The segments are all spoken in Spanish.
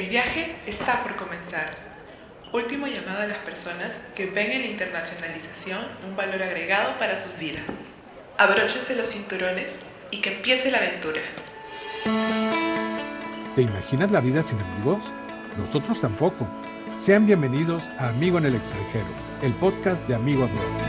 El viaje está por comenzar. Último llamado a las personas que ven en la internacionalización un valor agregado para sus vidas. Abróchense los cinturones y que empiece la aventura. ¿Te imaginas la vida sin amigos? Nosotros tampoco. Sean bienvenidos a Amigo en el extranjero, el podcast de Amigo Abroad.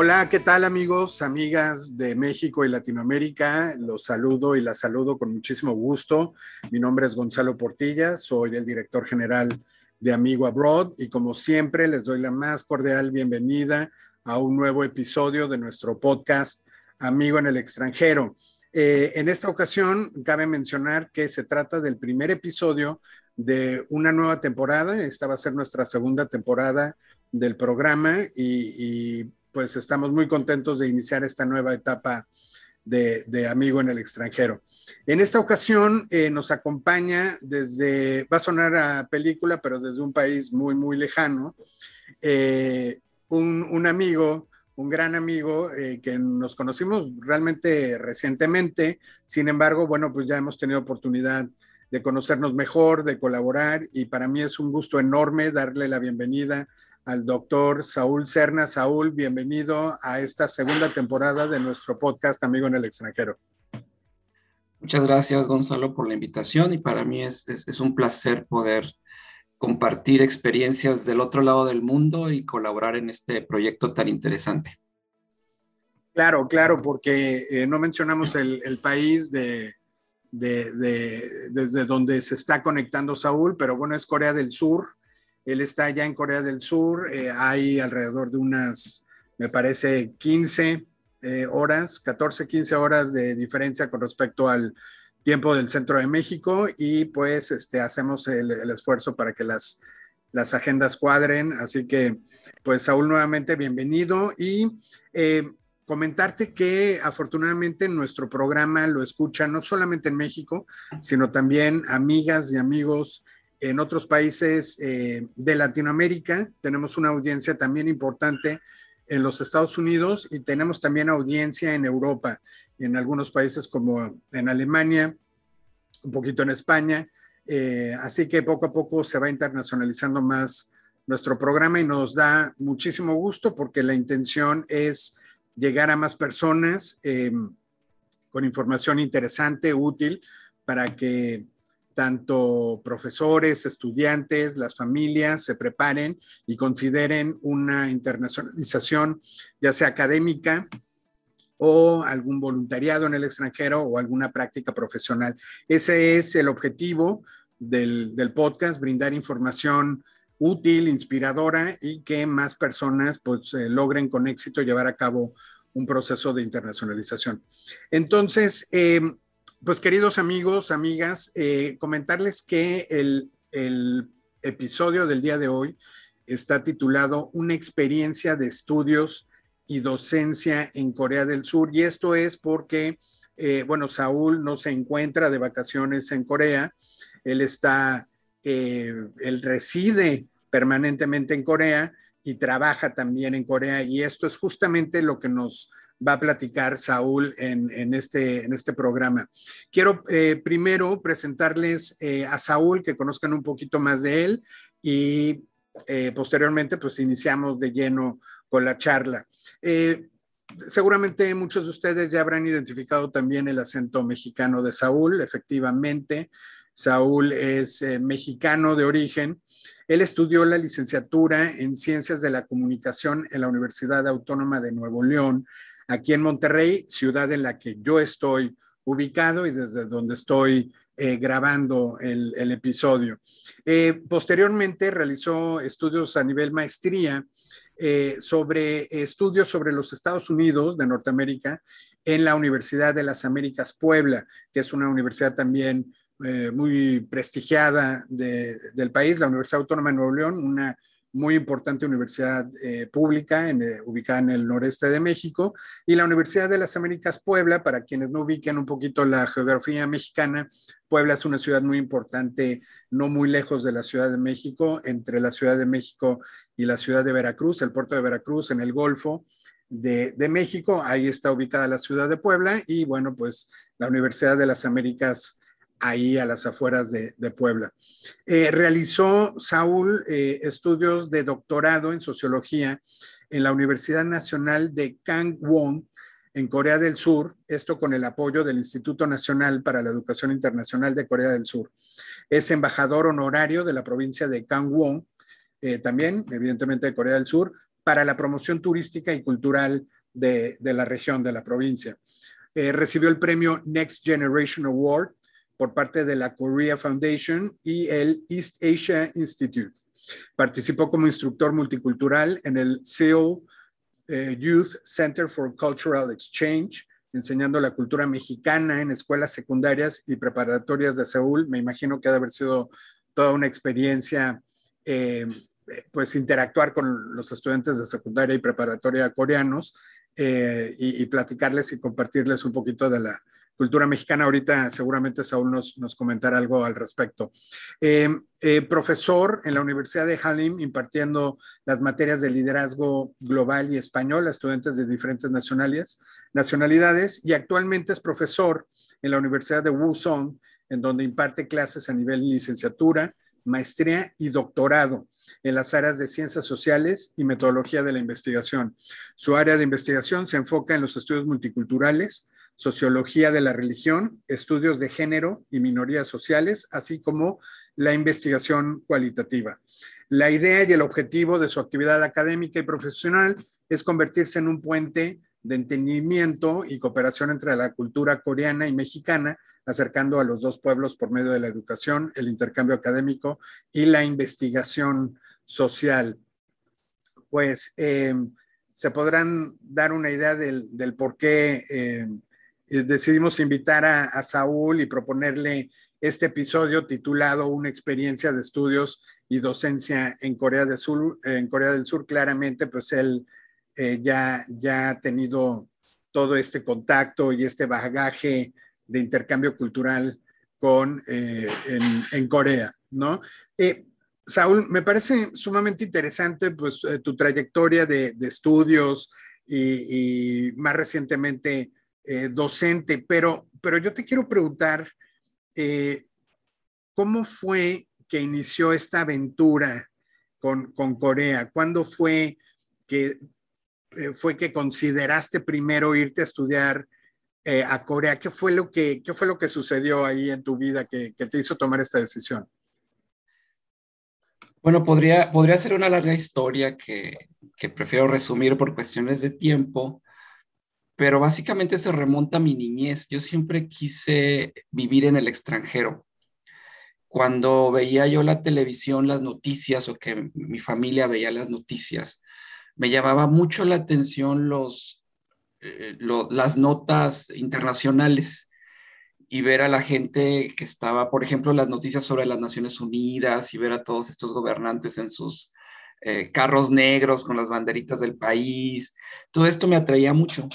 Hola, ¿qué tal amigos, amigas de México y Latinoamérica? Los saludo y las saludo con muchísimo gusto. Mi nombre es Gonzalo Portilla, soy el director general de Amigo Abroad y como siempre les doy la más cordial bienvenida a un nuevo episodio de nuestro podcast Amigo en el extranjero. Eh, en esta ocasión, cabe mencionar que se trata del primer episodio de una nueva temporada. Esta va a ser nuestra segunda temporada del programa y, pues estamos muy contentos de iniciar esta nueva etapa de, Amigo en el extranjero. En esta ocasión eh, nos acompaña desde, va a sonar a película, pero desde un país muy, muy lejano, eh, un, amigo un gran amigo eh, que nos conocimos realmente recientemente. Sin embargo, bueno, pues ya hemos tenido oportunidad de conocernos mejor, de colaborar y para mí es un gusto enorme darle la bienvenida al doctor Saúl Cerna. Saúl, bienvenido a esta segunda temporada de nuestro podcast Amigo en el extranjero. Muchas gracias, Gonzalo, por la invitación y para mí es, es un placer poder compartir experiencias del otro lado del mundo y colaborar en este proyecto tan interesante. Claro, claro, porque eh, no mencionamos el, país de, desde donde se está conectando Saúl, pero bueno, es Corea del Sur. Él está allá en Corea del Sur. Eh, hay alrededor de unas, me parece, 15 eh, horas, 14, 15 horas de diferencia con respecto al, tiempo del centro de México y pues este, hacemos el, esfuerzo para que las, las agendas cuadren. Así que pues Saúl nuevamente bienvenido y eh, comentarte que afortunadamente nuestro programa lo escucha no solamente en México, sino también amigas y amigos en otros países eh, de Latinoamérica. Tenemos una audiencia también importante en los Estados Unidos y tenemos también audiencia en Europa en algunos países como en Alemania, un poquito en España. Eh, así que poco a poco se va internacionalizando más nuestro programa y nos da muchísimo gusto porque la intención es llegar a más personas eh, con información interesante, útil, para que tanto profesores, estudiantes, las familias se preparen y consideren una internacionalización, ya sea académica, o algún voluntariado en el extranjero o alguna práctica profesional. Ese es el objetivo del, podcast, brindar información útil, inspiradora y que más personas pues eh, logren con éxito llevar a cabo un proceso de internacionalización. Entonces, em, pues queridos amigos, amigas, eh, comentarles que el, episodio del día de hoy está titulado Una experiencia de estudios y docencia en Corea del Sur. Y esto es porque, eh, bueno, Saúl no se encuentra de vacaciones en Corea, él está, eh, él reside permanentemente en Corea y trabaja también en Corea. Y esto es justamente lo que nos va a platicar Saúl en, este, en este programa. Quiero eh, primero presentarles a Saúl, que conozcan un poquito más de él y posteriormente pues iniciamos de lleno con la charla. Eh, seguramente muchos de ustedes ya habrán identificado también el acento mexicano de Saúl. Efectivamente, Saúl es eh, mexicano de origen. Él estudió la licenciatura en Ciencias de la Comunicación en la Universidad Autónoma de Nuevo León, aquí en Monterrey, ciudad en la que yo estoy ubicado y desde donde estoy eh, grabando el, episodio. posteriormente realizó estudios a nivel maestría eh, sobre estudios sobre los Estados Unidos de Norteamérica en la Universidad de las Américas Puebla, que es una universidad también eh, muy prestigiada del país, la Universidad Autónoma de Nuevo León, una muy importante universidad eh, pública eh, ubicada en el noreste de México, y la Universidad de las Américas Puebla, para quienes no ubiquen un poquito la geografía mexicana, Puebla es una ciudad muy importante, no muy lejos de la Ciudad de México, entre la Ciudad de México y la ciudad de Veracruz, el puerto de Veracruz en el Golfo. De, de México, ahí está ubicada la ciudad de Puebla y bueno, pues la Universidad de las Américas ahí a las afueras de, Puebla. Eh, realizó Saúl eh, estudios de doctorado en sociología en la Universidad Nacional de Kangwon, en Corea del Sur, esto con el apoyo del Instituto Nacional para la Educación Internacional de Corea del Sur. Es embajador honorario de la provincia de Kangwon, eh, también, evidentemente, de Corea del Sur, para la promoción turística y cultural de, la región, de la provincia. recibió el premio Next Generation Award por parte de la Korea Foundation y el East Asia Institute. Participó como instructor multicultural en el Seoul eh, Youth Center for Cultural Exchange, enseñando la cultura mexicana en escuelas secundarias y preparatorias de Seúl. Me imagino que ha de haber sido toda una experiencia, eh, pues interactuar con los estudiantes de secundaria y preparatoria coreanos eh, y, platicarles y compartirles un poquito de la, cultura mexicana. Ahorita seguramente Saúl nos, nos comentará algo al respecto. Eh, eh, profesor en la Universidad de Halim, impartiendo las materias de liderazgo global y español a estudiantes de diferentes nacionalidades, nacionalidades y actualmente es profesor en la Universidad de Wuzhong, en donde imparte clases a nivel licenciatura, maestría y doctorado en las áreas de ciencias sociales y metodología de la investigación. Su área de investigación se enfoca en los estudios multiculturales, sociología de la religión, estudios de género y minorías sociales, así como la investigación cualitativa. La idea y el objetivo de su actividad académica y profesional es convertirse en un puente de entendimiento y cooperación entre la cultura coreana y mexicana, acercando a los dos pueblos por medio de la educación, el intercambio académico y la investigación social. Pues eh, se podrán dar una idea del, por qué eh, decidimos invitar a, Saúl y proponerle este episodio titulado Una experiencia de estudios y docencia en Corea del Sur. En Corea del Sur, claramente, pues él eh, ya, ya ha tenido todo este contacto y este bagaje de intercambio cultural con, eh, en, Corea, ¿no? Eh, Saúl, me parece sumamente interesante pues, tu trayectoria de, estudios y, y, más recientemente eh, docente, pero, pero yo te quiero preguntar, eh, ¿cómo fue que inició esta aventura con, Corea? ¿Cuándo fue que, eh, fue que consideraste primero irte a estudiar a Corea? ¿Qué fue, lo que, ¿Qué fue lo que sucedió ahí en tu vida que, te hizo tomar esta decisión? Bueno, podría, podría ser una larga historia que, que prefiero resumir por cuestiones de tiempo pero básicamente se remonta a mi niñez. Yo siempre quise vivir en el extranjero. Cuando veía yo la televisión, las noticias o que mi familia veía las noticias, me llamaba mucho la atención los, eh, las notas internacionales y ver a la gente que estaba, por ejemplo, las noticias sobre las Naciones Unidas y ver a todos estos gobernantes en sus eh, carros negros con las banderitas del país. Todo esto me atraía mucho.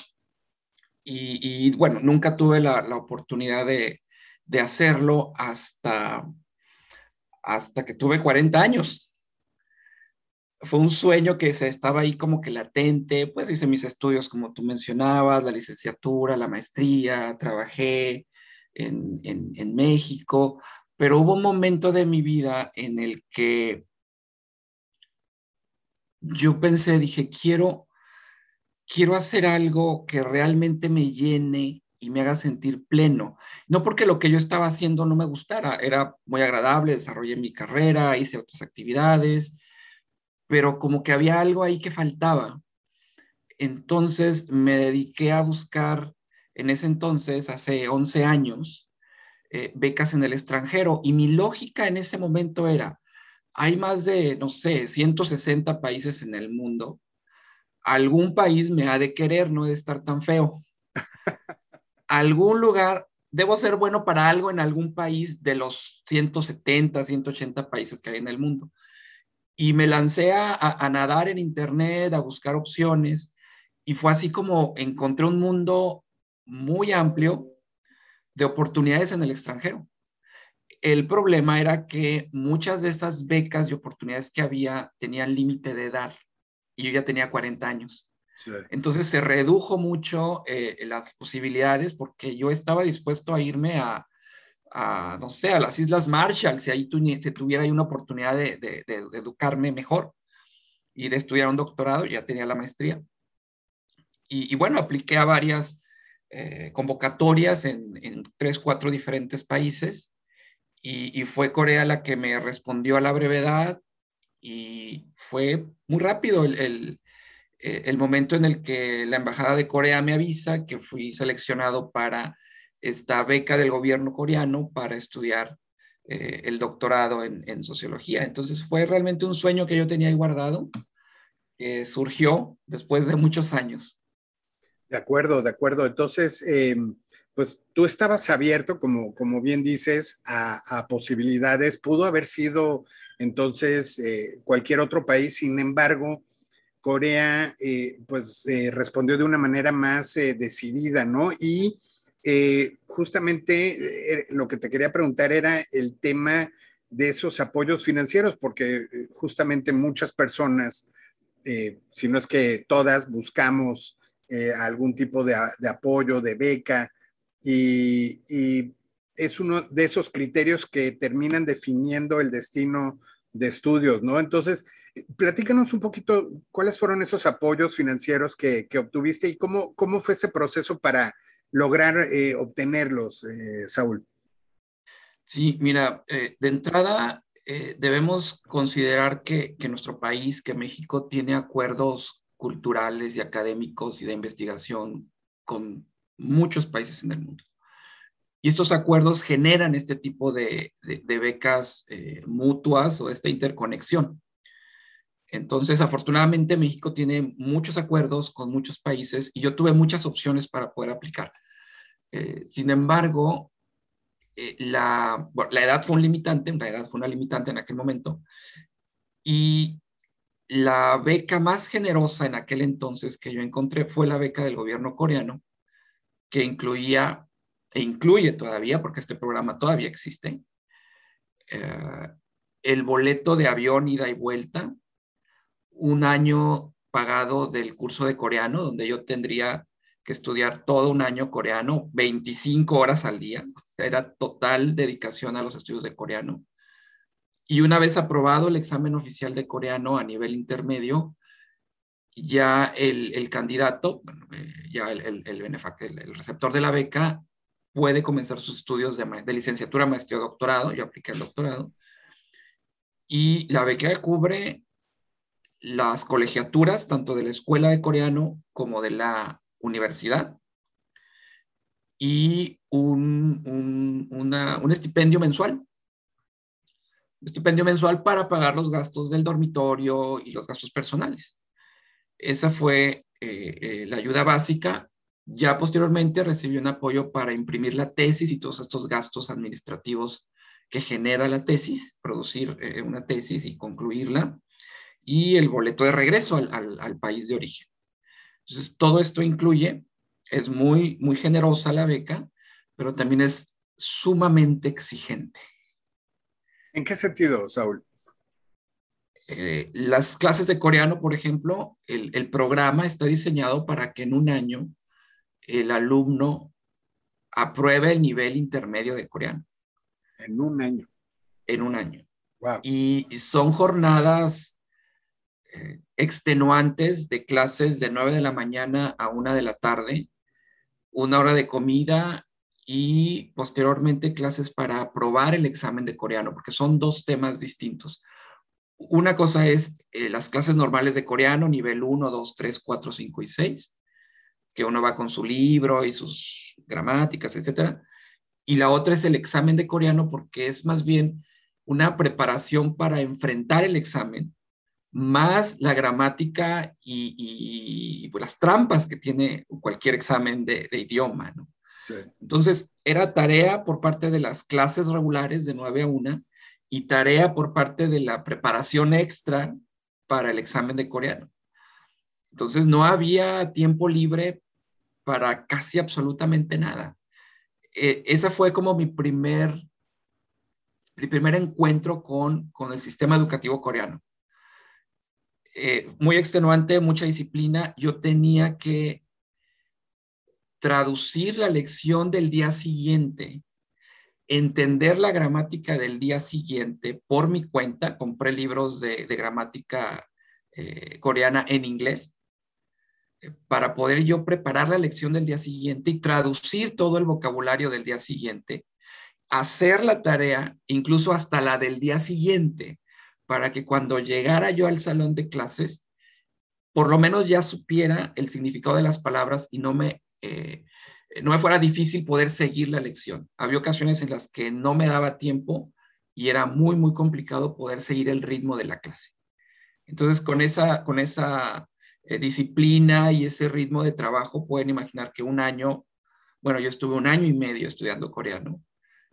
Y, bueno, nunca tuve la, oportunidad de, hacerlo hasta, hasta que tuve 40 años. Fue un sueño que se estaba ahí como que latente, pues hice mis estudios como tú mencionabas, la licenciatura, la maestría, trabajé en, en México, pero hubo un momento de mi vida en el que yo pensé, dije, quiero, quiero hacer algo que realmente me llene y me haga sentir pleno. No porque lo que yo estaba haciendo no me gustara, era muy agradable, desarrollé mi carrera, hice otras actividades, pero como que había algo ahí que faltaba. Entonces me dediqué a buscar, en ese entonces, hace 11 años, eh, becas en el extranjero y mi lógica en ese momento era, hay más de, no sé, 160 países en el mundo algún país me ha de querer, no de estar tan feo. algún lugar, debo ser bueno para algo en algún país de los 170, 180 países que hay en el mundo. Y me lancé a, nadar en Internet, a buscar opciones, y fue así como encontré un mundo muy amplio de oportunidades en el extranjero. El problema era que muchas de esas becas y oportunidades que había tenían límite de edad y yo ya tenía 40 años. Entonces se redujo mucho eh, las posibilidades porque yo estaba dispuesto a irme a, a, no sé, a las Islas Marshall, si ahí si tuviera ahí una oportunidad de, de, educarme mejor y de estudiar un doctorado, ya tenía la maestría. Y, bueno, apliqué a varias eh, convocatorias en, en, tres, cuatro diferentes países y, y, fue Corea la que me respondió a la brevedad y fue muy rápido el, eh, el momento en el que la Embajada de Corea me avisa que fui seleccionado para esta beca del gobierno coreano para estudiar eh, el doctorado en, sociología. Entonces fue realmente un sueño que yo tenía ahí guardado, que surgió después de muchos años. De acuerdo, de acuerdo. Entonces, em, pues tú estabas abierto, como, como bien dices, a, posibilidades. Pudo haber sido entonces eh, cualquier otro país, sin embargo, Corea, eh, pues respondió de una manera más decidida, ¿no? Y eh, justamente eh, lo que te quería preguntar era el tema de esos apoyos financieros, porque eh, justamente muchas personas, si no es que todas, buscamos algún tipo de, apoyo, de beca, y, es uno de esos criterios que terminan definiendo el destino de estudios, ¿no? Entonces, platícanos un poquito cuáles fueron esos apoyos financieros que, obtuviste y cómo, cómo fue ese proceso para lograr eh, obtenerlos, eh, Saúl? Sí, mira, eh, de entrada debemos considerar que, que, nuestro país, que México, tiene acuerdos culturales y académicos y de investigación con muchos países en el mundo. Y estos acuerdos generan este tipo de, becas mutuas o esta interconexión. Entonces, afortunadamente, México tiene muchos acuerdos con muchos países y yo tuve muchas opciones para poder aplicar. Eh, sin embargo, eh, la, edad fue un limitante, la edad fue una limitante en aquel momento, y la beca más generosa en aquel entonces que yo encontré fue la beca del gobierno coreano, que incluía, e incluye todavía, porque este programa todavía existe, eh, el boleto de avión ida y vuelta, un año pagado del curso de coreano, donde yo tendría que estudiar todo un año coreano, 25 horas al día. Era total dedicación a los estudios de coreano. Y una vez aprobado el examen oficial de coreano a nivel intermedio, ya el, candidato, eh, ya el, el, el, receptor de la beca, puede comenzar sus estudios de, de licenciatura, maestría doctorado. Yo apliqué el doctorado. Y la beca cubre las colegiaturas, tanto de la escuela de coreano como de la universidad, y un, estipendio mensual. Estipendio mensual para pagar los gastos del dormitorio y los gastos personales. Esa fue eh, eh, la ayuda básica. Ya posteriormente recibí un apoyo para imprimir la tesis y todos estos gastos administrativos que genera la tesis, producir eh, una tesis y concluirla y el boleto de regreso al, país de origen. Entonces, todo esto incluye, es muy, muy generosa la beca, pero también es sumamente exigente. ¿En qué sentido, Saúl? Eh, las clases de coreano, por ejemplo, el, el, programa está diseñado para que en un año el alumno apruebe el nivel intermedio de coreano. En un año. En un año. Y son jornadas extenuantes de clases de 9 de la mañana a 1 de la tarde, una hora de comida y posteriormente clases para aprobar el examen de coreano, porque son dos temas distintos. Una cosa es eh, las clases normales de coreano, nivel 1, 2, 3, 4, 5 y 6, que uno va con su libro y sus gramáticas, etc. Y la otra es el examen de coreano, porque es más bien una preparación para enfrentar el examen más la gramática y, pues, las trampas que tiene cualquier examen de, idioma, ¿no? Entonces, era tarea por parte de las clases regulares de 9 a 1 y tarea por parte de la preparación extra para el examen de coreano. Entonces, no había tiempo libre para casi absolutamente nada. E, esa fue como mi primer, mi primer encuentro con, con el sistema educativo coreano eh, muy extenuante, mucha disciplina. Yo tenía que traducir la lección del día siguiente entender la gramática del día siguiente por mi cuenta. Compré libros de, gramática eh, coreana en inglés eh, para poder yo preparar la lección del día siguiente y traducir todo el vocabulario del día siguiente, hacer la tarea, incluso hasta la del día siguiente, para que cuando llegara yo al salón de clases, por lo menos ya supiera el significado de las palabras y no me eh, no me fuera difícil poder seguir la lección. Había ocasiones en las que no me daba tiempo y era muy, muy complicado poder seguir el ritmo de la clase. Entonces, con esa, con esa eh, disciplina y ese ritmo de trabajo, pueden imaginar que un año, bueno, yo estuve un año y medio estudiando coreano.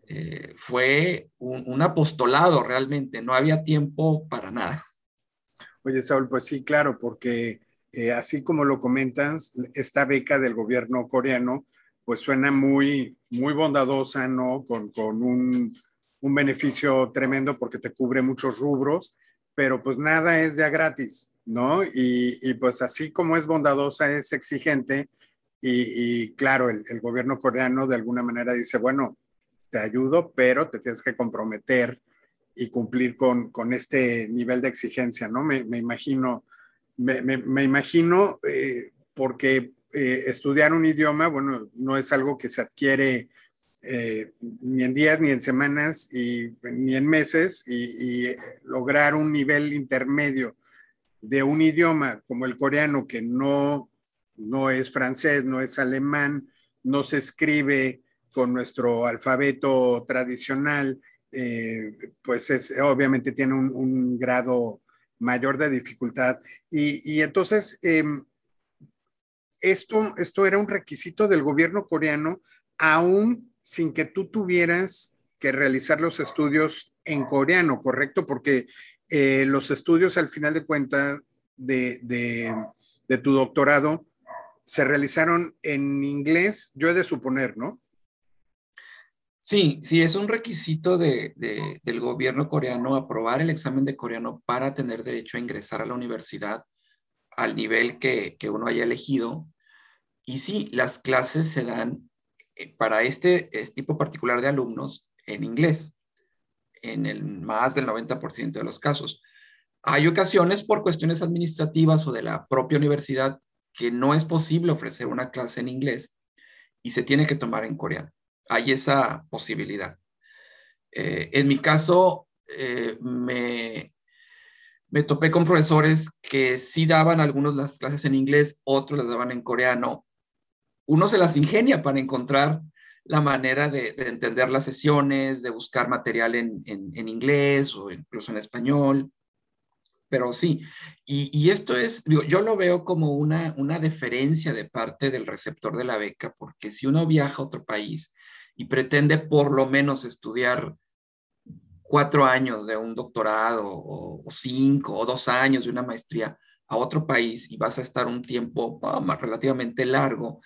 Eh, fue un, apostolado realmente, no había tiempo para nada. Oye, Saúl, pues sí, claro, porque eh, así como lo comentas, esta beca del gobierno coreano pues suena muy, muy bondadosa, ¿no? Con, un, beneficio tremendo porque te cubre muchos rubros, pero pues nada es de a gratis, ¿no? Y, pues así como es bondadosa, es exigente y, claro, el, gobierno coreano de alguna manera dice, bueno, te ayudo, pero te tienes que comprometer y cumplir con, este nivel de exigencia, ¿no? Me, imagino, me, imagino eh, porque eh, estudiar un idioma, bueno, no es algo que se adquiere eh, ni en días, ni en semanas, ni en meses, y, lograr un nivel intermedio de un idioma como el coreano, que no, no es francés, no es alemán, no se escribe con nuestro alfabeto tradicional, pues es, obviamente tiene un, grado mayor de dificultad. Y, entonces, em, esto, esto era un requisito del gobierno coreano, aún sin que tú tuvieras que realizar los estudios en coreano, ¿correcto? Porque eh, los estudios al final de cuentas de, tu doctorado se realizaron en inglés, yo he de suponer, ¿no? Sí, sí, es un requisito del gobierno coreano aprobar el examen de coreano para tener derecho a ingresar a la universidad al nivel que, uno haya elegido. Y sí, las clases se dan eh, para este, este, tipo particular de alumnos en inglés, en el más del 90% de los casos. Hay ocasiones por cuestiones administrativas o de la propia universidad que no es posible ofrecer una clase en inglés y se tiene que tomar en coreano. Hay esa posibilidad. Eh, en mi caso, eh, me, me topé con profesores que sí daban algunos las clases en inglés, otros las daban en coreano. Uno se las ingenia para encontrar la manera de, entender las sesiones, de buscar material en, inglés o incluso en español. Pero sí, y, esto es, yo lo veo como una, una deferencia de parte del receptor de la beca, porque si uno viaja a otro país y pretende por lo menos estudiar cuatro años de un doctorado o, cinco o dos años de una maestría a otro país y vas a estar un tiempo ah, más relativamente largo,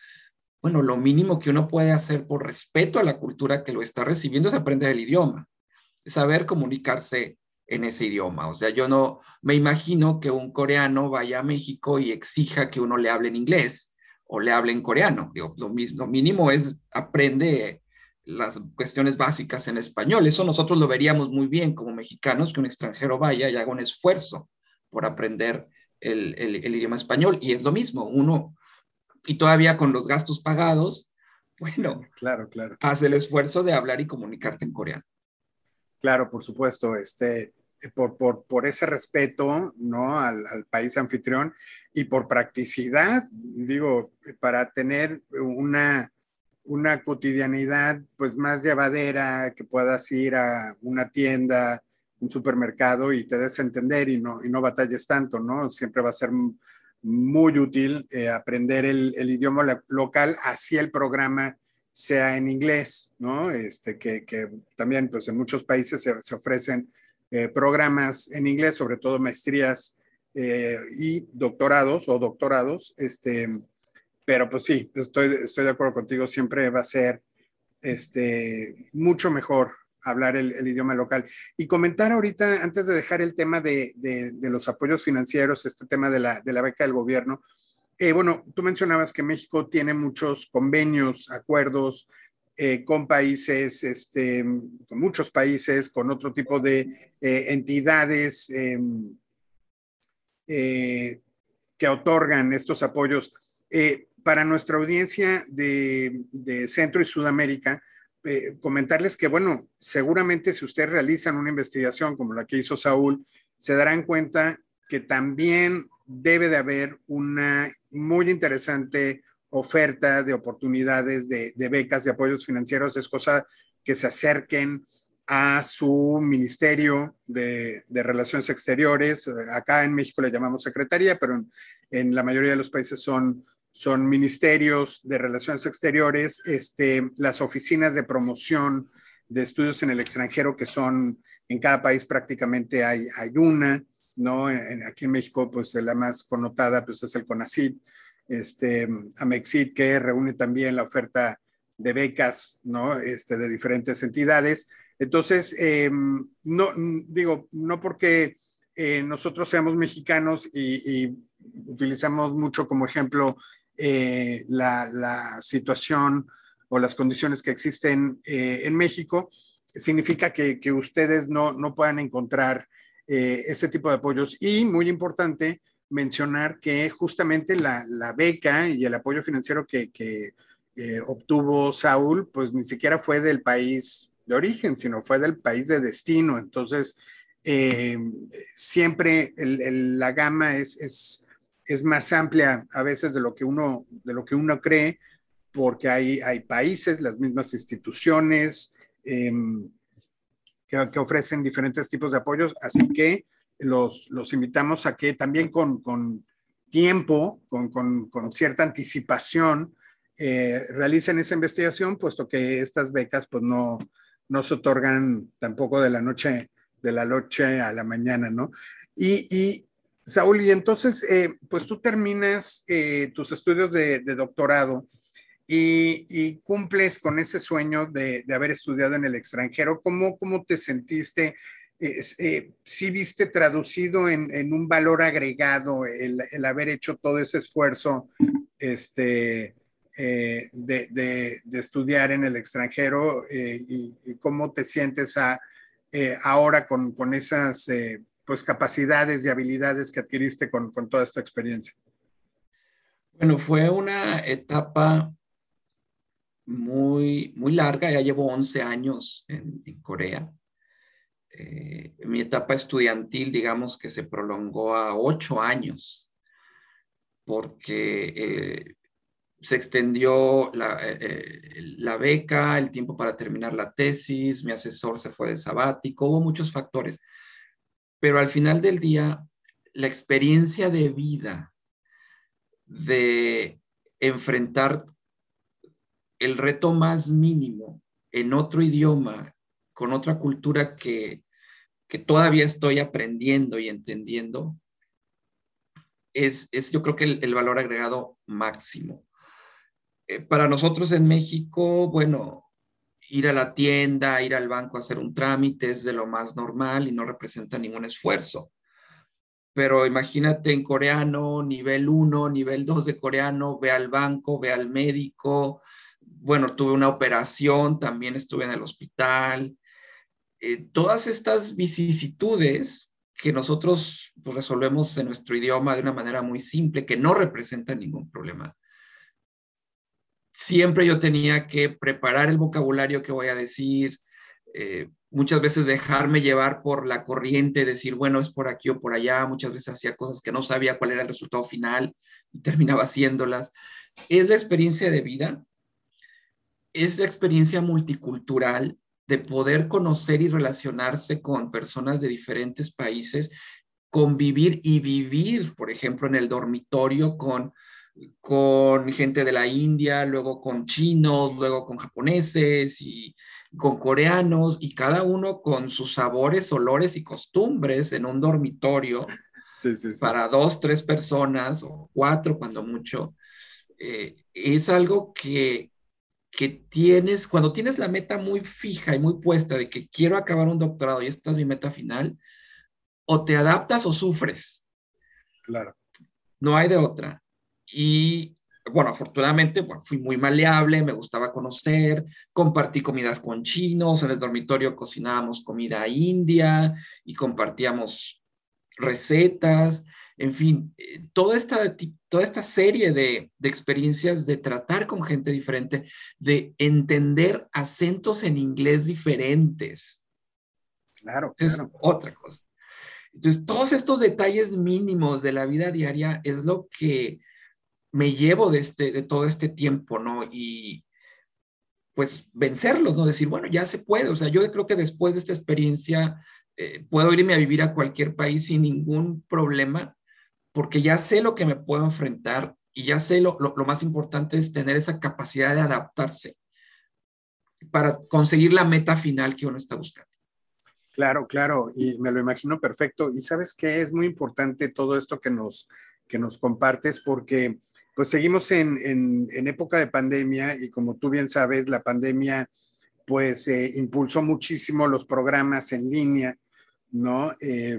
bueno, lo mínimo que uno puede hacer por respeto a la cultura que lo está recibiendo es aprender el idioma, saber comunicarse en ese idioma. O sea, yo no me imagino que un coreano vaya a México y exija que uno le hable en inglés o le hable en coreano. Lo, lo mínimo es aprende las cuestiones básicas en español. Eso nosotros lo veríamos muy bien como mexicanos, que un extranjero vaya y haga un esfuerzo por aprender el, el, idioma español. Y es lo mismo, uno, y todavía con los gastos pagados, bueno, claro, claro. hace el esfuerzo de hablar y comunicarte en coreano. Claro, por supuesto, este, por, por, por ese respeto ¿no? Al, al, país anfitrión y por practicidad, digo, para tener una, una cotidianidad pues más llevadera, que puedas ir a una tienda, un supermercado y te des a entender y no, y no batalles tanto, ¿no? Siempre va a ser muy útil eh, aprender el, idioma local, así el programa sea en inglés, ¿no? Este, que, también pues en muchos países se, ofrecen eh, programas en inglés, sobre todo maestrías eh, y doctorados o doctorados, este, pero pues sí, estoy, estoy de acuerdo contigo, siempre va a ser este, mucho mejor hablar el, idioma local. Y comentar ahorita, antes de dejar el tema de, de, los apoyos financieros, este tema de la, de la beca del gobierno, eh, bueno, tú mencionabas que México tiene muchos convenios, acuerdos eh, con países, este, con muchos países, con otro tipo de eh, entidades em, eh, que otorgan estos apoyos. Para nuestra audiencia de, Centro y Sudamérica, comentarles que, bueno, seguramente si ustedes realizan una investigación como la que hizo Saúl, se darán cuenta que también debe de haber una muy interesante oferta de oportunidades de, becas, de apoyos financieros, es cosa que se acerquen a su Ministerio de, Relaciones Exteriores. Acá en México le llamamos Secretaría, pero en, la mayoría de los países son, son ministerios de Relaciones Exteriores, este, las oficinas de promoción de estudios en el extranjero, que son en cada país prácticamente hay, hay una. ¿no? aquí en México, pues la más connotada pues, es el CONACYT, este, Amexit, que reúne también la oferta de becas, ¿no? Este, de diferentes entidades. Entonces, em, no, digo, no porque eh, nosotros seamos mexicanos y, utilizamos mucho como ejemplo eh, la, situación o las condiciones que existen eh, en México, significa que, que ustedes no, no puedan encontrar eh, ese tipo de apoyos. Y muy importante mencionar que justamente la, beca y el apoyo financiero que, eh, obtuvo Saúl, pues ni siquiera fue del país de origen, sino fue del país de destino. Entonces, siempre la gama es, es, es, más amplia a veces de lo que uno, de lo que uno cree, porque hay, hay países, las mismas instituciones, em, que, ofrecen diferentes tipos de apoyos, así que los, los invitamos a que también con, con tiempo, con, con, cierta anticipación, eh, realicen esa investigación, puesto que estas becas pues no, no se otorgan tampoco de la noche, de la noche a la mañana, ¿no? Y Saúl, y entonces, eh, pues tú terminas eh, tus estudios de, doctorado y, cumples con ese sueño de, haber estudiado en el extranjero. ¿Cómo, cómo te sentiste? Eh, ¿Sí viste traducido en, un valor agregado el, haber hecho todo ese esfuerzo este, eh, de, estudiar en el extranjero? Y, cómo te sientes ahora con, esas pues, capacidades y habilidades que adquiriste con, toda esta experiencia? Bueno, fue una etapa muy, muy larga, ya llevo 11 años en, Corea. Eh, mi etapa estudiantil, digamos que se prolongó a 8 años, porque eh, se extendió la, eh, la, beca, el tiempo para terminar la tesis, mi asesor se fue de sabático, hubo muchos factores, pero al final del día, la experiencia de vida de enfrentar el reto más mínimo en otro idioma, con otra cultura que, todavía estoy aprendiendo y entendiendo, es, yo creo que el, valor agregado máximo. Eh, para nosotros en México, bueno, ir a la tienda, ir al banco a hacer un trámite es de lo más normal y no representa ningún esfuerzo. Pero imagínate en coreano, nivel 1, nivel 2 de coreano, ve al banco, ve al médico, bueno, tuve una operación, también estuve en el hospital. Eh, todas estas vicisitudes que nosotros pues, resolvemos en nuestro idioma de una manera muy simple, que no representa ningún problema. Siempre yo tenía que preparar el vocabulario que voy a decir, eh, muchas veces dejarme llevar por la corriente, decir, bueno, es por aquí o por allá, muchas veces hacía cosas que no sabía cuál era el resultado final y terminaba haciéndolas. Es la experiencia de vida es la experiencia multicultural de poder conocer y relacionarse con personas de diferentes países, convivir y vivir, por ejemplo, en el dormitorio con, con gente de la India, luego con chinos, luego con japoneses y con coreanos, y cada uno con sus sabores, olores y costumbres en un dormitorio para dos, tres personas o cuatro cuando mucho. Eh, es algo que, que tienes, cuando tienes la meta muy fija y muy puesta de que quiero acabar un doctorado y esta es mi meta final, o te adaptas o sufres. Claro. No hay de otra. Y bueno, afortunadamente fui muy maleable, me gustaba conocer, compartí comidas con chinos, en el dormitorio cocinábamos comida india y compartíamos recetas, en fin, eh, toda esta, toda esta serie de, experiencias de tratar con gente diferente, de entender acentos en inglés diferentes. Claro, Es otra cosa. Entonces, todos estos detalles mínimos de la vida diaria es lo que me llevo de, este, de todo este tiempo, ¿no? Y pues vencerlos, ¿no? Decir, bueno, ya se puede. O sea, yo creo que después de esta experiencia eh, puedo irme a vivir a cualquier país sin ningún problema, porque ya sé lo que me puedo enfrentar y ya sé lo, lo, lo más importante es tener esa capacidad de adaptarse para conseguir la meta final que uno está buscando. Claro, claro, y me lo imagino perfecto. Y sabes que es muy importante todo esto que nos, que nos compartes porque pues seguimos en, en, época de pandemia y como tú bien sabes, la pandemia pues eh, impulsó muchísimo los programas en línea, ¿no? Eh,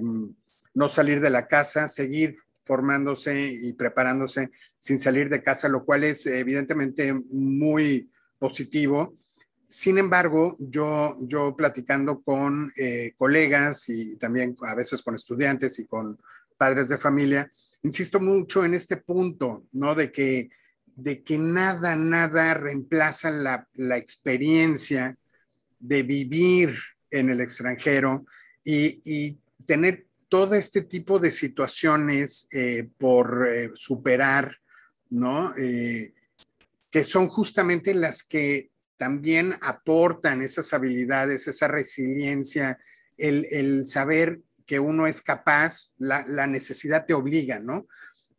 no salir de la casa, seguir formándose y preparándose sin salir de casa, lo cual es evidentemente muy positivo. Sin embargo, yo, yo platicando con eh, colegas y también a veces con estudiantes y con padres de familia, insisto mucho en este punto, ¿no? De que, de que nada, nada reemplaza la, la experiencia de vivir en el extranjero y, y, tener todo este tipo de situaciones eh, por eh, superar, ¿no? Eh, que son justamente las que también aportan esas habilidades, esa resiliencia, el, el saber que uno es capaz, la, necesidad te obliga, ¿no?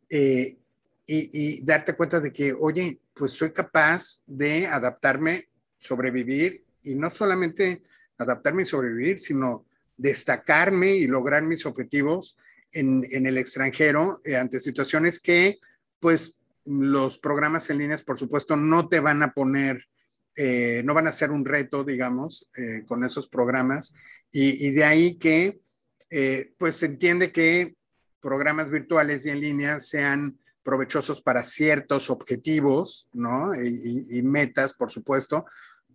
Eh, y, darte cuenta de que, oye, pues soy capaz de adaptarme, sobrevivir, y no solamente adaptarme y sobrevivir, sino destacarme y lograr mis objetivos en, en el extranjero eh, ante situaciones que, pues, los programas en líneas, por supuesto, no te van a poner, eh, no van a ser un reto, digamos, con esos programas. Y, de ahí que eh, pues se entiende que programas virtuales y en línea sean provechosos para ciertos objetivos, ¿no? Y, metas, por supuesto,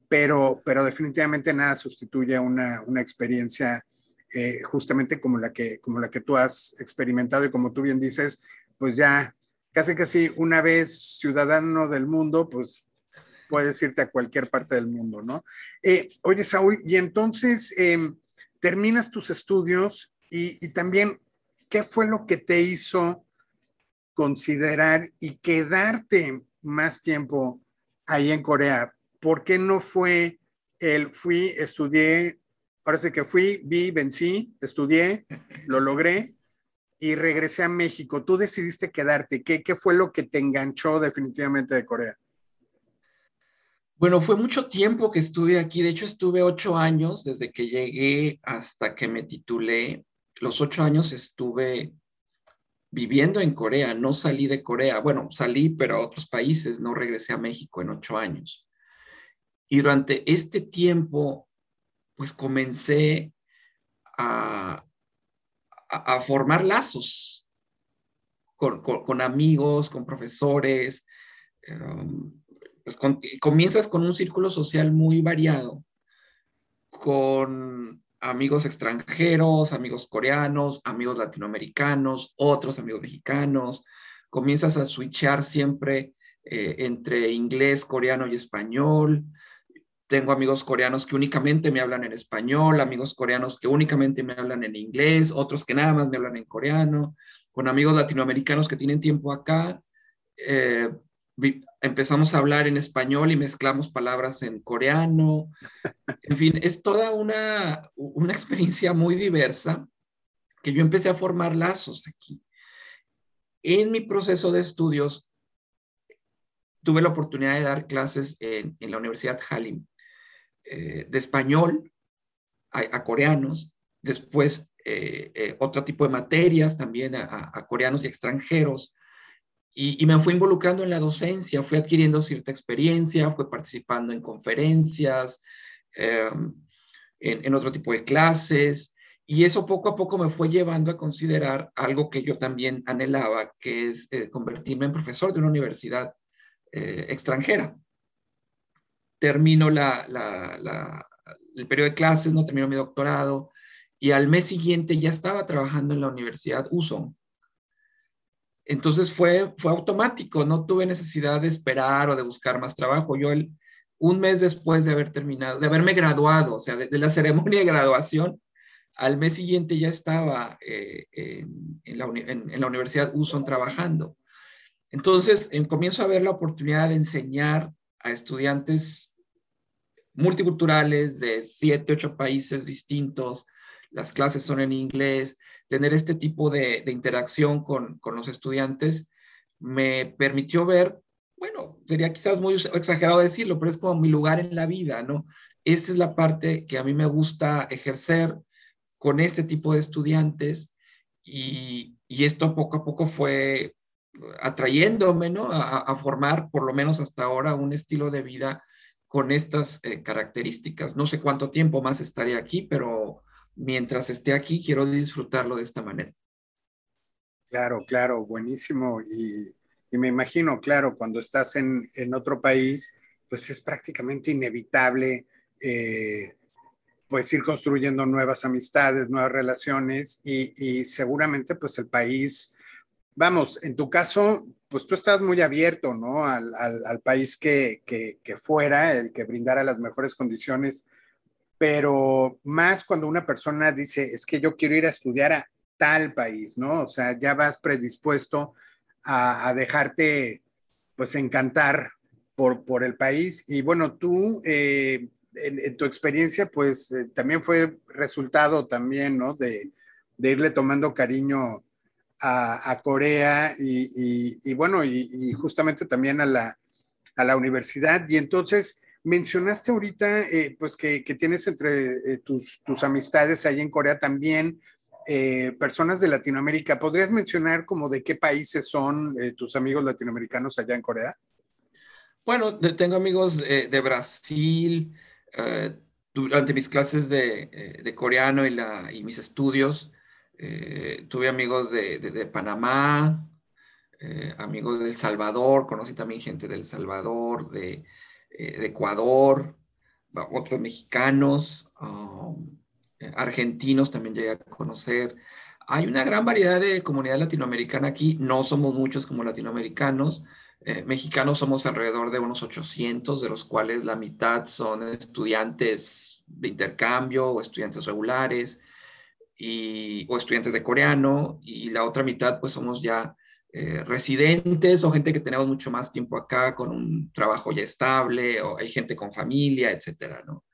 pero, pero definitivamente nada sustituye una, una experiencia eh, justamente como la, que, como la que tú has experimentado y como tú bien dices, pues ya casi casi una vez ciudadano del mundo, pues puedes irte a cualquier parte del mundo, ¿no? Eh, oye, Saúl, y entonces... Eh, terminas tus estudios y, y, también qué fue lo que te hizo considerar y quedarte más tiempo ahí en Corea. ¿Por qué no fue el fui, estudié, sí que fui, vi, vencí, estudié, lo logré y regresé a México? Tú decidiste quedarte. ¿Qué, qué fue lo que te enganchó definitivamente de Corea? Bueno, fue mucho tiempo que estuve aquí. De hecho, estuve ocho años desde que llegué hasta que me titulé. Los ocho años estuve viviendo en Corea. No salí de Corea. Bueno, salí, pero a otros países. No regresé a México en ocho años. Y durante este tiempo, pues comencé a, formar lazos con, amigos, con profesores. Um, pues comienzas con un círculo social muy variado, con amigos extranjeros, amigos coreanos, amigos latinoamericanos, otros amigos mexicanos, comienzas a switchar siempre eh, entre inglés, coreano y español. Tengo amigos coreanos que únicamente me hablan en español, amigos coreanos que únicamente me hablan en inglés, otros que nada más me hablan en coreano, con amigos latinoamericanos que tienen tiempo acá. Eh, empezamos a hablar en español y mezclamos palabras en coreano. En fin, es toda una, una experiencia muy diversa que yo empecé a formar lazos aquí. En mi proceso de estudios, tuve la oportunidad de dar clases en, en la Universidad Halim eh, de español a, a coreanos, después eh, eh, otro tipo de materias también a, a coreanos y extranjeros, y, y, me fui involucrando en la docencia, fui adquiriendo cierta experiencia, fui participando en conferencias, eh, en, en, otro tipo de clases, y eso poco a poco me fue llevando a considerar algo que yo también anhelaba, que es eh, convertirme en profesor de una universidad eh, extranjera. Termino la, el periodo de clases, no termino mi doctorado y al mes siguiente ya estaba trabajando en la Universidad USON. Entonces fue, fue automático, no tuve necesidad de esperar o de buscar más trabajo. Yo el, un mes después de haber terminado, de haberme graduado, o sea, de, la ceremonia de graduación, al mes siguiente ya estaba eh, en, la, Universidad USON trabajando. Entonces, comienzo a ver la oportunidad de enseñar a estudiantes multiculturales de siete, ocho países distintos. Las clases son en inglés. Tener este tipo de, interacción con, los estudiantes me permitió ver, bueno, sería quizás muy exagerado decirlo, pero es como mi lugar en la vida, ¿no? Esta es la parte que a mí me gusta ejercer con este tipo de estudiantes y, y esto poco a poco fue atrayéndome, ¿no? A, formar, por lo menos hasta ahora, un estilo de vida con estas eh, características. No sé cuánto tiempo más estaré aquí, pero mientras esté aquí quiero disfrutarlo de esta manera. Claro, claro, buenísimo. Y, me imagino, claro, cuando estás en, otro país, pues es prácticamente inevitable, eh, pues ir construyendo nuevas amistades, nuevas relaciones y, y seguramente pues el país vamos, en tu caso, pues tú estás muy abierto, ¿no? Al, país que, fuera, el que brindara las mejores condiciones, pero más cuando una persona dice, es que yo quiero ir a estudiar a tal país, ¿no? O sea, ya vas predispuesto a, dejarte, pues, encantar por, por el país. Y bueno, tú, eh, en, tu experiencia, pues, eh, también fue resultado también, ¿no? De, irle tomando cariño a, Corea y, bueno, y, justamente también a la, a la universidad. Y entonces mencionaste ahorita, eh, pues que, tienes entre eh, tus, tus, amistades ahí en Corea también eh, personas de Latinoamérica. ¿Podrías mencionar como de qué países son tus amigos latinoamericanos allá en Corea? Bueno, tengo amigos de Brasil. durante mis clases de, de coreano y, la, y mis estudios, eh, tuve amigos de, Panamá, eh, amigos de El Salvador, conocí también gente del Salvador, de, eh, Ecuador, otros mexicanos, um, argentinos también llegué a conocer. Hay una gran variedad de comunidad latinoamericana aquí, no somos muchos como latinoamericanos, mexicanos somos alrededor de unos 800, de los cuales la mitad son estudiantes de intercambio o estudiantes regulares o estudiantes de coreano y la otra mitad pues somos ya eh, residentes o gente que tenemos mucho más tiempo acá con un trabajo ya estable o hay gente con familia, etcétera, ¿no?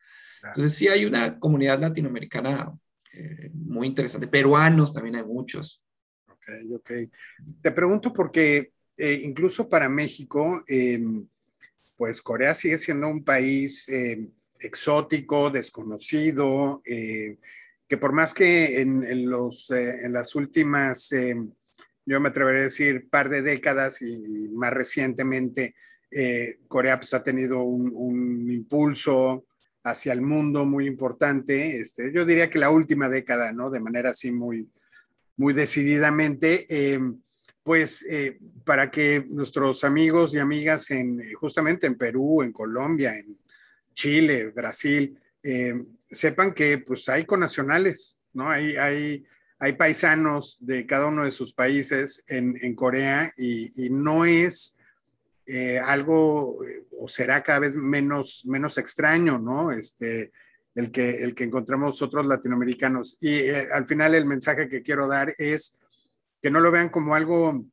Entonces sí hay una comunidad latinoamericana eh, muy interesante. Peruanos también hay muchos. Ok, ok. Te pregunto porque eh, incluso para México, em, pues Corea sigue siendo un país em, exótico, desconocido, que por más que en, los, eh, en las últimas, eh, yo me atrevería a decir, par de décadas y, más recientemente, eh, Corea pues, ha tenido un, impulso hacia el mundo muy importante. Este, yo diría que la última década, ¿no? De manera así muy, muy decididamente, pues para que nuestros amigos y amigas en, justamente en Perú, en Colombia, en Chile, Brasil, sepan que pues hay conacionales, ¿no? Hay, hay, hay paisanos de cada uno de sus países en, Corea y, no es eh, algo, o será cada vez menos, menos extraño, ¿no? Este, el que, el que encontramos otros latinoamericanos. Y eh, al final el mensaje que quiero dar es que no lo vean como algo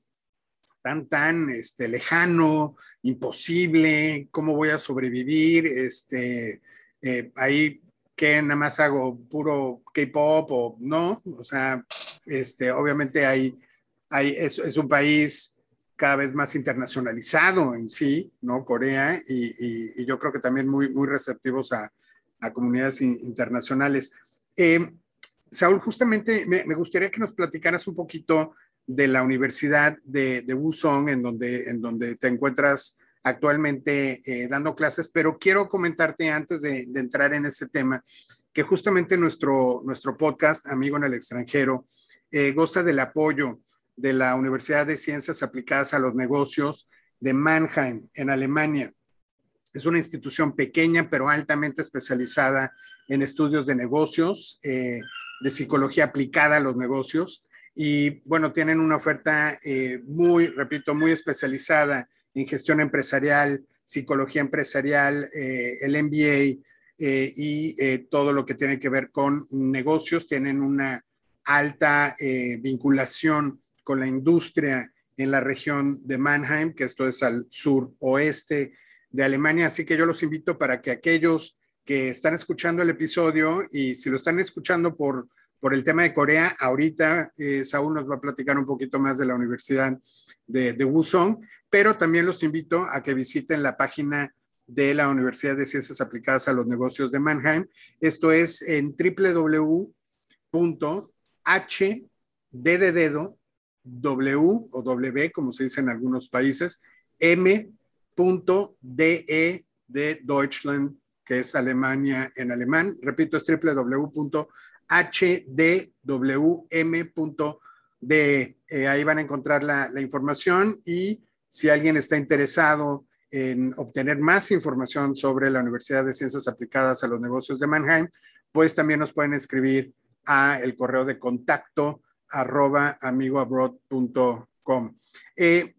tan, tan este, lejano, imposible, cómo voy a sobrevivir. Este, eh, que nada más hago puro K-pop o no, o sea, este, obviamente hay, hay es, un país cada vez más internacionalizado en sí, ¿no? Corea, y, y, yo creo que también muy, muy receptivos a, a comunidades internacionales. Eh, Saúl, justamente me, gustaría que nos platicaras un poquito de la Universidad de, de en donde, en donde te encuentras actualmente eh, dando clases, pero quiero comentarte antes de, entrar en ese tema que justamente nuestro, nuestro podcast, Amigo en el extranjero, eh, goza del apoyo de la Universidad de Ciencias Aplicadas a los Negocios de Mannheim, en Alemania. Es una institución pequeña, pero altamente especializada en estudios de negocios, eh, de psicología aplicada a los negocios. Y bueno, tienen una oferta muy, repito, muy especializada en gestión empresarial, psicología empresarial, eh, el MBA y todo lo que tiene que ver con negocios. Tienen una alta vinculación con la industria en la región de Mannheim, que esto es al sur oeste de Alemania. Así que yo los invito para que aquellos que están escuchando el episodio y si lo están escuchando por, por el tema de Corea, ahorita eh, Saúl nos va a platicar un poquito más de la Universidad de, de pero también los invito a que visiten la página de la Universidad de Ciencias Aplicadas a los Negocios de Mannheim. Esto es en www.hd W o W, como se dice en algunos países, M .de de Deutschland, que es Alemania en alemán. Repito, es www.hdwm.de. Eh, ahí van a encontrar la, información y si alguien está interesado en obtener más información sobre la Universidad de Ciencias Aplicadas a los Negocios de Mannheim, pues también nos pueden escribir a el correo de contacto arroba amigoabroad.com. Eh,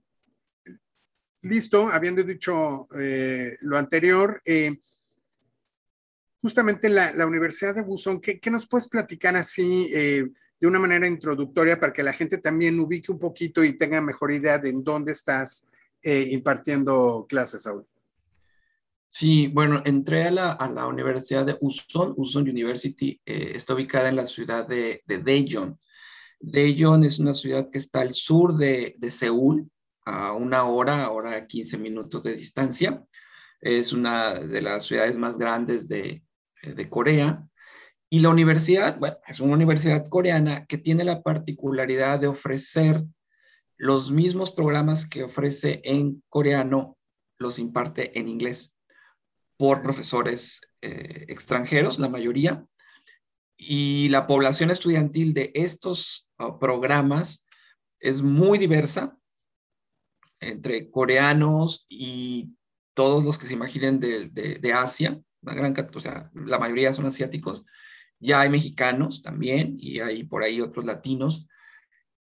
listo, habiendo dicho eh, lo anterior, justamente la, la, Universidad de Buzón, ¿qué, ¿qué, nos puedes platicar así eh, de una manera introductoria para que la gente también ubique un poquito y tenga mejor idea de en dónde estás impartiendo clases, Saúl? Sí, bueno, entré a la, a la Universidad de Uson, Uson University, está ubicada en la ciudad de, de Daejeon. Daejeon es una ciudad que está al sur de, de Seúl, a una hora, hora 15 minutos de distancia. Es una de las ciudades más grandes de, de Corea. Y la universidad, bueno, es una universidad coreana que tiene la particularidad de ofrecer los mismos programas que ofrece en coreano, los imparte en inglés por profesores eh, extranjeros, la mayoría. Y la población estudiantil de estos uh, programas es muy diversa entre coreanos y todos los que se imaginen de, de, Asia, una gran, o sea, la mayoría son asiáticos, ya hay mexicanos también y hay por ahí otros latinos.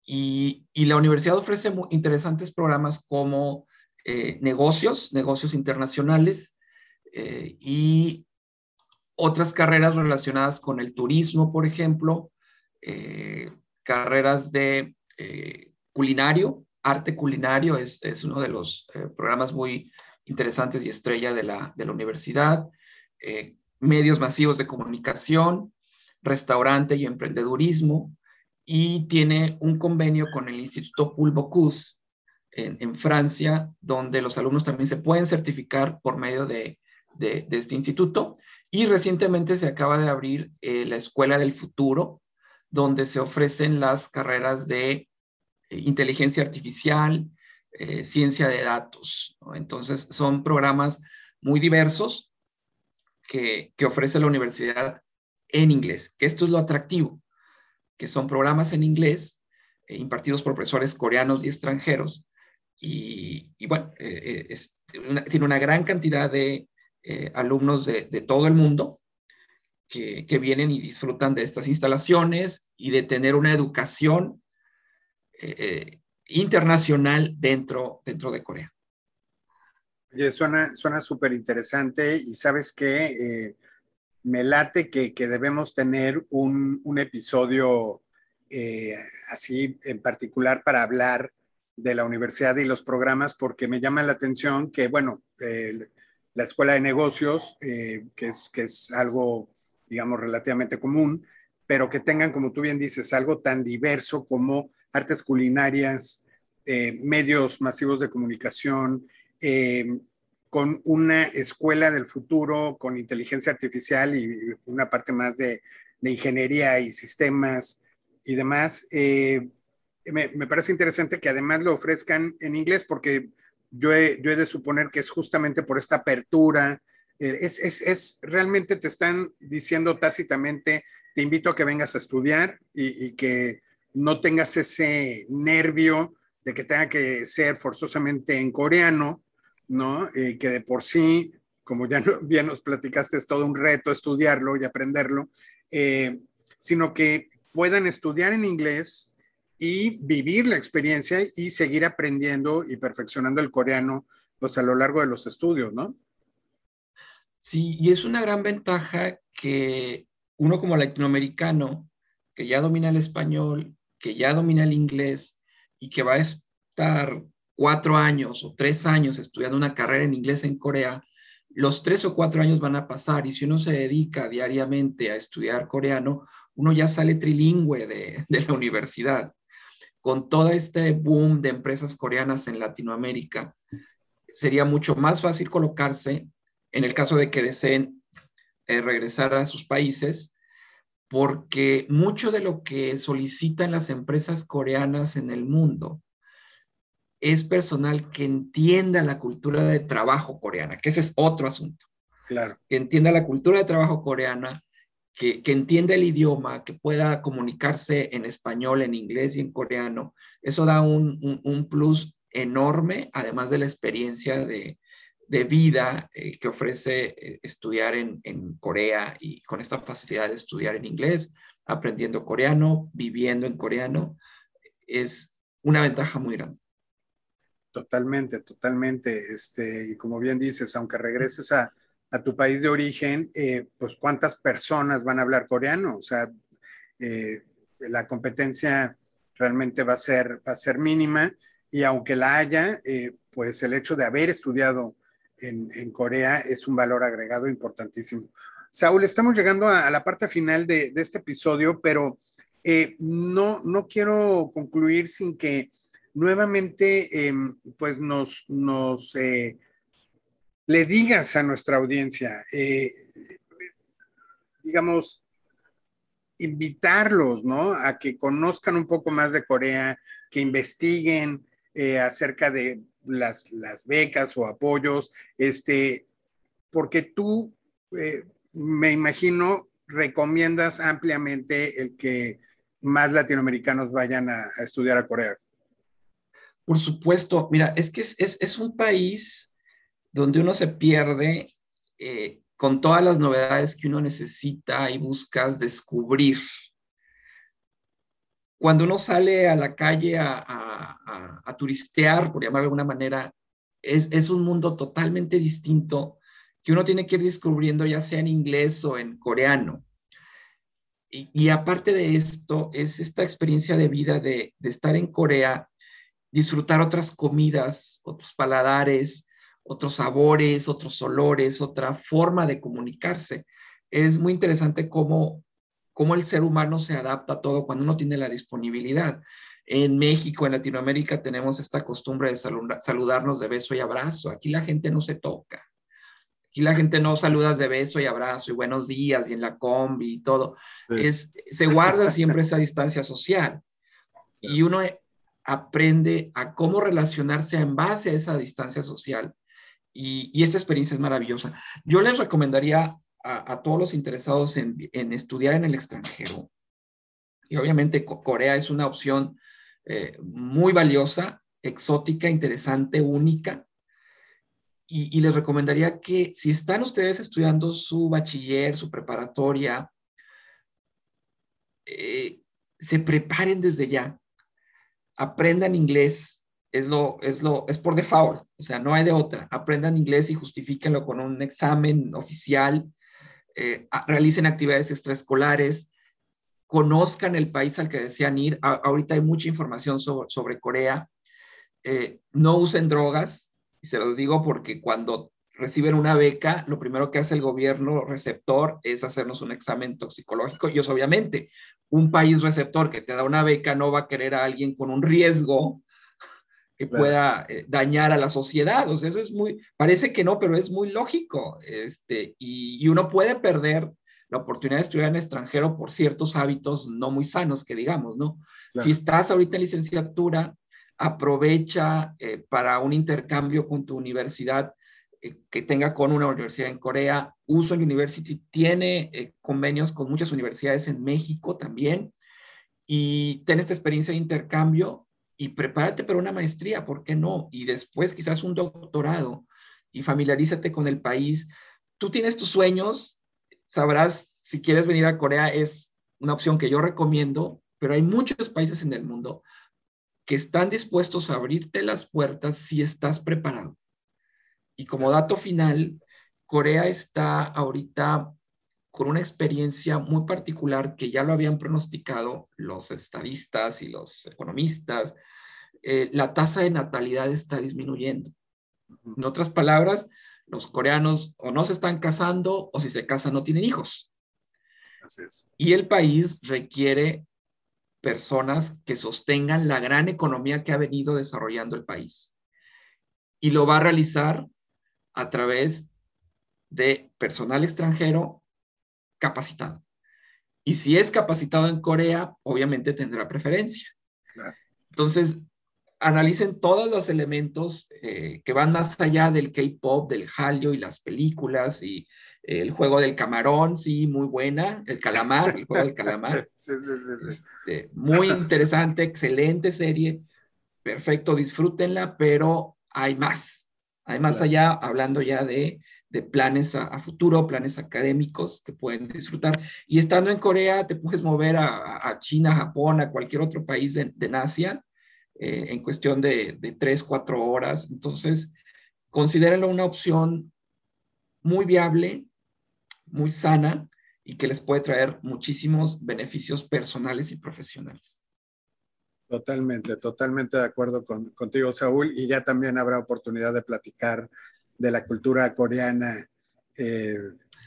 Y, y la universidad ofrece muy interesantes programas como eh, negocios, negocios internacionales eh, y otras carreras relacionadas con el turismo, por ejemplo, eh, carreras de culinario, arte culinario es, uno de los programas muy interesantes y estrella de la, de la universidad, eh, medios masivos de comunicación, restaurante y emprendedurismo, y tiene un convenio con el Instituto Paul Bocuse en, Francia, donde los alumnos también se pueden certificar por medio de, este instituto. Y recientemente se acaba de abrir eh, la Escuela del Futuro, donde se ofrecen las carreras de eh, inteligencia artificial, ciencia de datos. Entonces, son programas muy diversos que, ofrece la universidad en inglés, que esto es lo atractivo, que son programas en inglés eh, impartidos por profesores coreanos y extranjeros. Y, bueno, tiene una gran cantidad de alumnos de, todo el mundo que, que, vienen y disfrutan de estas instalaciones y de tener una educación eh, internacional dentro, dentro de Corea. Oye, suena súper interesante y sabes que eh, me late que, que debemos tener un, un episodio eh, así en particular para hablar de la universidad y los programas porque me llama la atención que, bueno, la escuela de negocios, que, es, que es algo, digamos, relativamente común, pero que tengan, como tú bien dices, algo tan diverso como artes culinarias, eh, medios masivos de comunicación, eh, con una escuela del futuro, con inteligencia artificial y una parte más de, ingeniería y sistemas y demás. Eh, me, parece interesante que además lo ofrezcan en inglés porque yo he, yo he de suponer que es justamente por esta apertura. es, es, es, realmente te están diciendo tácitamente, te invito a que vengas a estudiar y, y que no tengas ese nervio de que tenga que ser forzosamente en coreano, ¿no? que de por sí, como ya bien nos platicaste, es todo un reto estudiarlo y aprenderlo, eh, sino que puedan estudiar en inglés y vivir la experiencia y seguir aprendiendo y perfeccionando el coreano pues a lo largo de los estudios, ¿no? Sí, y es una gran ventaja que uno como latinoamericano, que ya domina el español, que ya domina el inglés y que va a estar cuatro años o tres años estudiando una carrera en inglés en Corea, los tres o cuatro años van a pasar y si uno se dedica diariamente a estudiar coreano, uno ya sale trilingüe de, la universidad. Con todo este boom de empresas coreanas en Latinoamérica, sería mucho más fácil colocarse en el caso de que deseen eh, regresar a sus países, porque mucho de lo que solicitan las empresas coreanas en el mundo es personal que entienda la cultura de trabajo coreana, que ese es otro asunto. Claro. Que entienda la cultura de trabajo coreana, que, que, entienda el idioma, que pueda comunicarse en español, en inglés y en coreano. Eso da un, un, un plus enorme, además de la experiencia de, de vida eh, que ofrece eh, estudiar en, en, Corea y con esta facilidad de estudiar en inglés, aprendiendo coreano, viviendo en coreano, es una ventaja muy grande. Totalmente, totalmente. Este, y como bien dices, aunque regreses a, a tu país de origen, eh, pues cuántas personas van a hablar coreano. O sea, la competencia realmente va a ser, va a ser mínima y aunque la haya, eh, pues el hecho de haber estudiado en, en, Corea es un valor agregado importantísimo. Saúl, estamos llegando a, a la parte final de, de este episodio, pero eh, no, no quiero concluir sin que nuevamente eh, pues nos, nos eh, le digas a nuestra audiencia, eh, digamos, invitarlos, ¿no? A que conozcan un poco más de Corea, que investiguen, eh, acerca de las, las, becas o apoyos, este, porque tú, me imagino, recomiendas ampliamente el que más latinoamericanos vayan a estudiar a Corea. Por supuesto, mira, es que es, es, es un país donde uno se pierde eh, con todas las novedades que uno necesita y buscas descubrir cuando uno sale a la calle a, a, turistear, por llamarlo de alguna manera, es, es, un mundo totalmente distinto que uno tiene que ir descubriendo ya sea en inglés o en coreano. Y, y aparte de esto, es esta experiencia de vida de, de estar en Corea, disfrutar otras comidas, otros paladares, otros sabores, otros olores, otra forma de comunicarse. Es muy interesante cómo cómo el ser humano se adapta a todo cuando uno tiene la disponibilidad. En México, en Latinoamérica, tenemos esta costumbre de saludarnos de beso y abrazo. Aquí la gente no se toca. Aquí la gente no saludas de beso y abrazo y buenos días y en la combi y todo. Sí. Es, se guarda siempre esa distancia social. Y uno aprende a cómo relacionarse en base a esa distancia social. Y, esta experiencia es maravillosa. Yo les recomendaría a, todos los interesados en, estudiar en el extranjero. Y obviamente Corea es una opción eh, muy valiosa, exótica, interesante, única. Y, y, les recomendaría que si están ustedes estudiando su bachiller, su preparatoria, eh, se preparen desde ya, aprendan inglés, es lo, es lo, es por default, o sea, no hay de otra. Aprendan inglés y justifíquenlo con un examen oficial eh, realicen actividades extraescolares, conozcan el país al que desean ir. A, ahorita hay mucha información sobre, sobre Corea. Eh, no usen drogas, y se los digo porque cuando reciben una beca, lo primero que hace el gobierno receptor es hacernos un examen toxicológico. Y es obviamente, un país receptor que te da una beca no va a querer a alguien con un riesgo que claro. pueda eh, dañar a la sociedad. O sea, eso es muy, parece que no, pero es muy lógico. Este, y, y, uno puede perder la oportunidad de estudiar en extranjero por ciertos hábitos no muy sanos, que digamos, ¿no? Claro. Si estás ahorita en licenciatura, aprovecha eh, para un intercambio con tu universidad que tenga con una universidad en Corea. Uso University tiene eh, convenios con muchas universidades en México también. Y ten esta experiencia de intercambio y prepárate para una maestría, ¿por qué no? Y después quizás un doctorado y familiarízate con el país. Tú tienes tus sueños, sabrás si quieres venir a Corea, es una opción que yo recomiendo, pero hay muchos países en el mundo que están dispuestos a abrirte las puertas si estás preparado. Y como dato final, Corea está ahorita con una experiencia muy particular que ya lo habían pronosticado los estadistas y los economistas. Eh, la tasa de natalidad está disminuyendo. En otras palabras, los coreanos o no se están casando o si se casan no tienen hijos. Y el país requiere personas que sostengan la gran economía que ha venido desarrollando el país. Y lo va a realizar a través de personal extranjero capacitado. Y si es capacitado en Corea, obviamente tendrá preferencia. Entonces, analicen todos los elementos eh, que van más allá del K-pop, del Hallyu y las películas y el juego del camarón, sí, muy buena, el calamar, el juego del calamar. Sí, sí, sí, este, muy interesante, excelente serie, perfecto, disfrútenla, pero hay más, hay más allá, hablando ya de, de planes a, futuro, planes académicos que pueden disfrutar. Y estando en Corea, te puedes mover a, a China, Japón, a cualquier otro país de, de Asia eh, en cuestión de, de tres, cuatro horas. Entonces, considérenlo una opción muy viable, muy sana y que les puede traer muchísimos beneficios personales y profesionales. Totalmente, totalmente de acuerdo con, contigo, Saúl. Y ya también habrá oportunidad de platicar de la cultura coreana eh,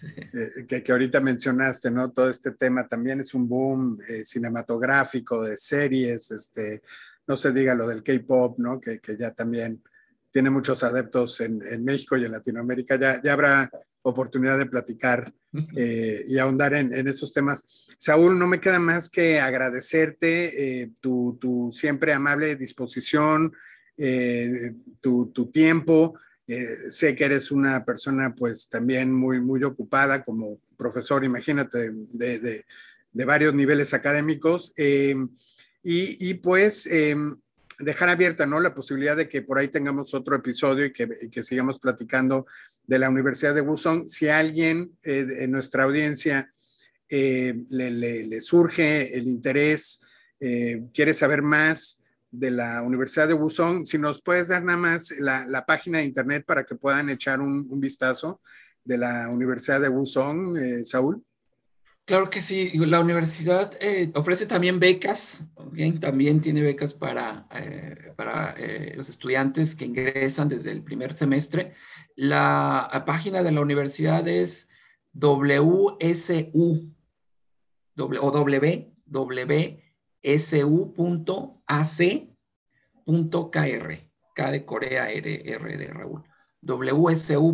eh, que, que, ahorita mencionaste, ¿no? Todo este tema también es un boom eh, cinematográfico de series, este, no se diga lo del K-pop, ¿no? Que, que, ya también tiene muchos adeptos en, en México y en Latinoamérica. Ya, ya habrá oportunidad de platicar eh, y ahondar en, esos temas. Saúl, no me queda más que agradecerte eh, tu, tu, siempre amable disposición, eh, tu, tu, tiempo. sé que eres una persona pues también muy, muy ocupada como profesor, imagínate, de, de, de varios niveles académicos. Y, y, pues dejar abierta ¿no? la posibilidad de que por ahí tengamos otro episodio y que, y que sigamos platicando de la Universidad de Wuzhong. Si alguien eh, en nuestra audiencia eh, le, surge el interés, eh, quiere saber más de la Universidad de Wuzhong, si nos puedes dar nada más la, página de internet para que puedan echar un, vistazo de la Universidad de Wuzhong, Saúl. Claro que sí, la universidad ofrece también becas, también tiene becas para, para los estudiantes que ingresan desde el primer semestre. La página de la universidad es WSU o www.su.ac.kr. K de Corea, R, R de Raúl. wsu.ac.kr.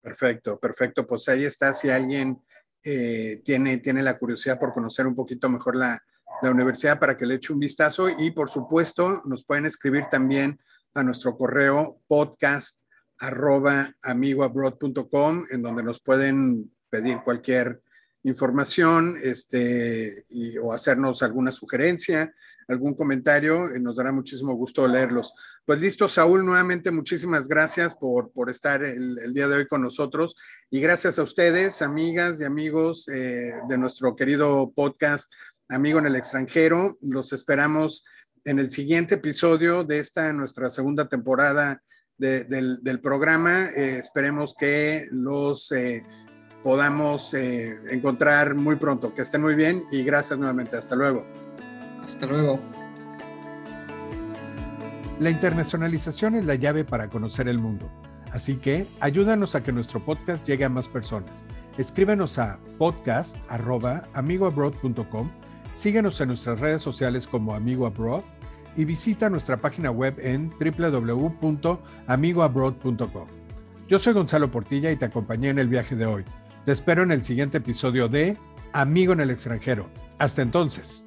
Perfecto, perfecto. Pues ahí está. Si alguien eh, tiene, tiene la curiosidad por conocer un poquito mejor la, la universidad para que le eche un vistazo y por supuesto nos pueden escribir también a nuestro correo podcast arroba amigoabroad.com en donde nos pueden pedir cualquier información este, o hacernos alguna sugerencia, algún comentario, nos dará muchísimo gusto leerlos. Pues listo, Saúl, nuevamente muchísimas gracias por, por estar el, día de hoy con nosotros y gracias a ustedes, amigas y amigos eh, de nuestro querido podcast Amigo en el extranjero. Los esperamos en el siguiente episodio de esta nuestra segunda temporada del, programa. Eh, esperemos que los eh, podamos eh, encontrar muy pronto. Que estén muy bien y gracias nuevamente. Hasta luego. Hasta luego. La internacionalización es la llave para conocer el mundo. Así que ayúdanos a que nuestro podcast llegue a más personas. Escríbenos a podcast.amigoabroad.com Síguenos en nuestras redes sociales como Amigo Abroad y visita nuestra página web en www.amigoabroad.com. Yo soy Gonzalo Portilla y te acompañé en el viaje de hoy. Te espero en el siguiente episodio de Amigo en el extranjero. Hasta entonces.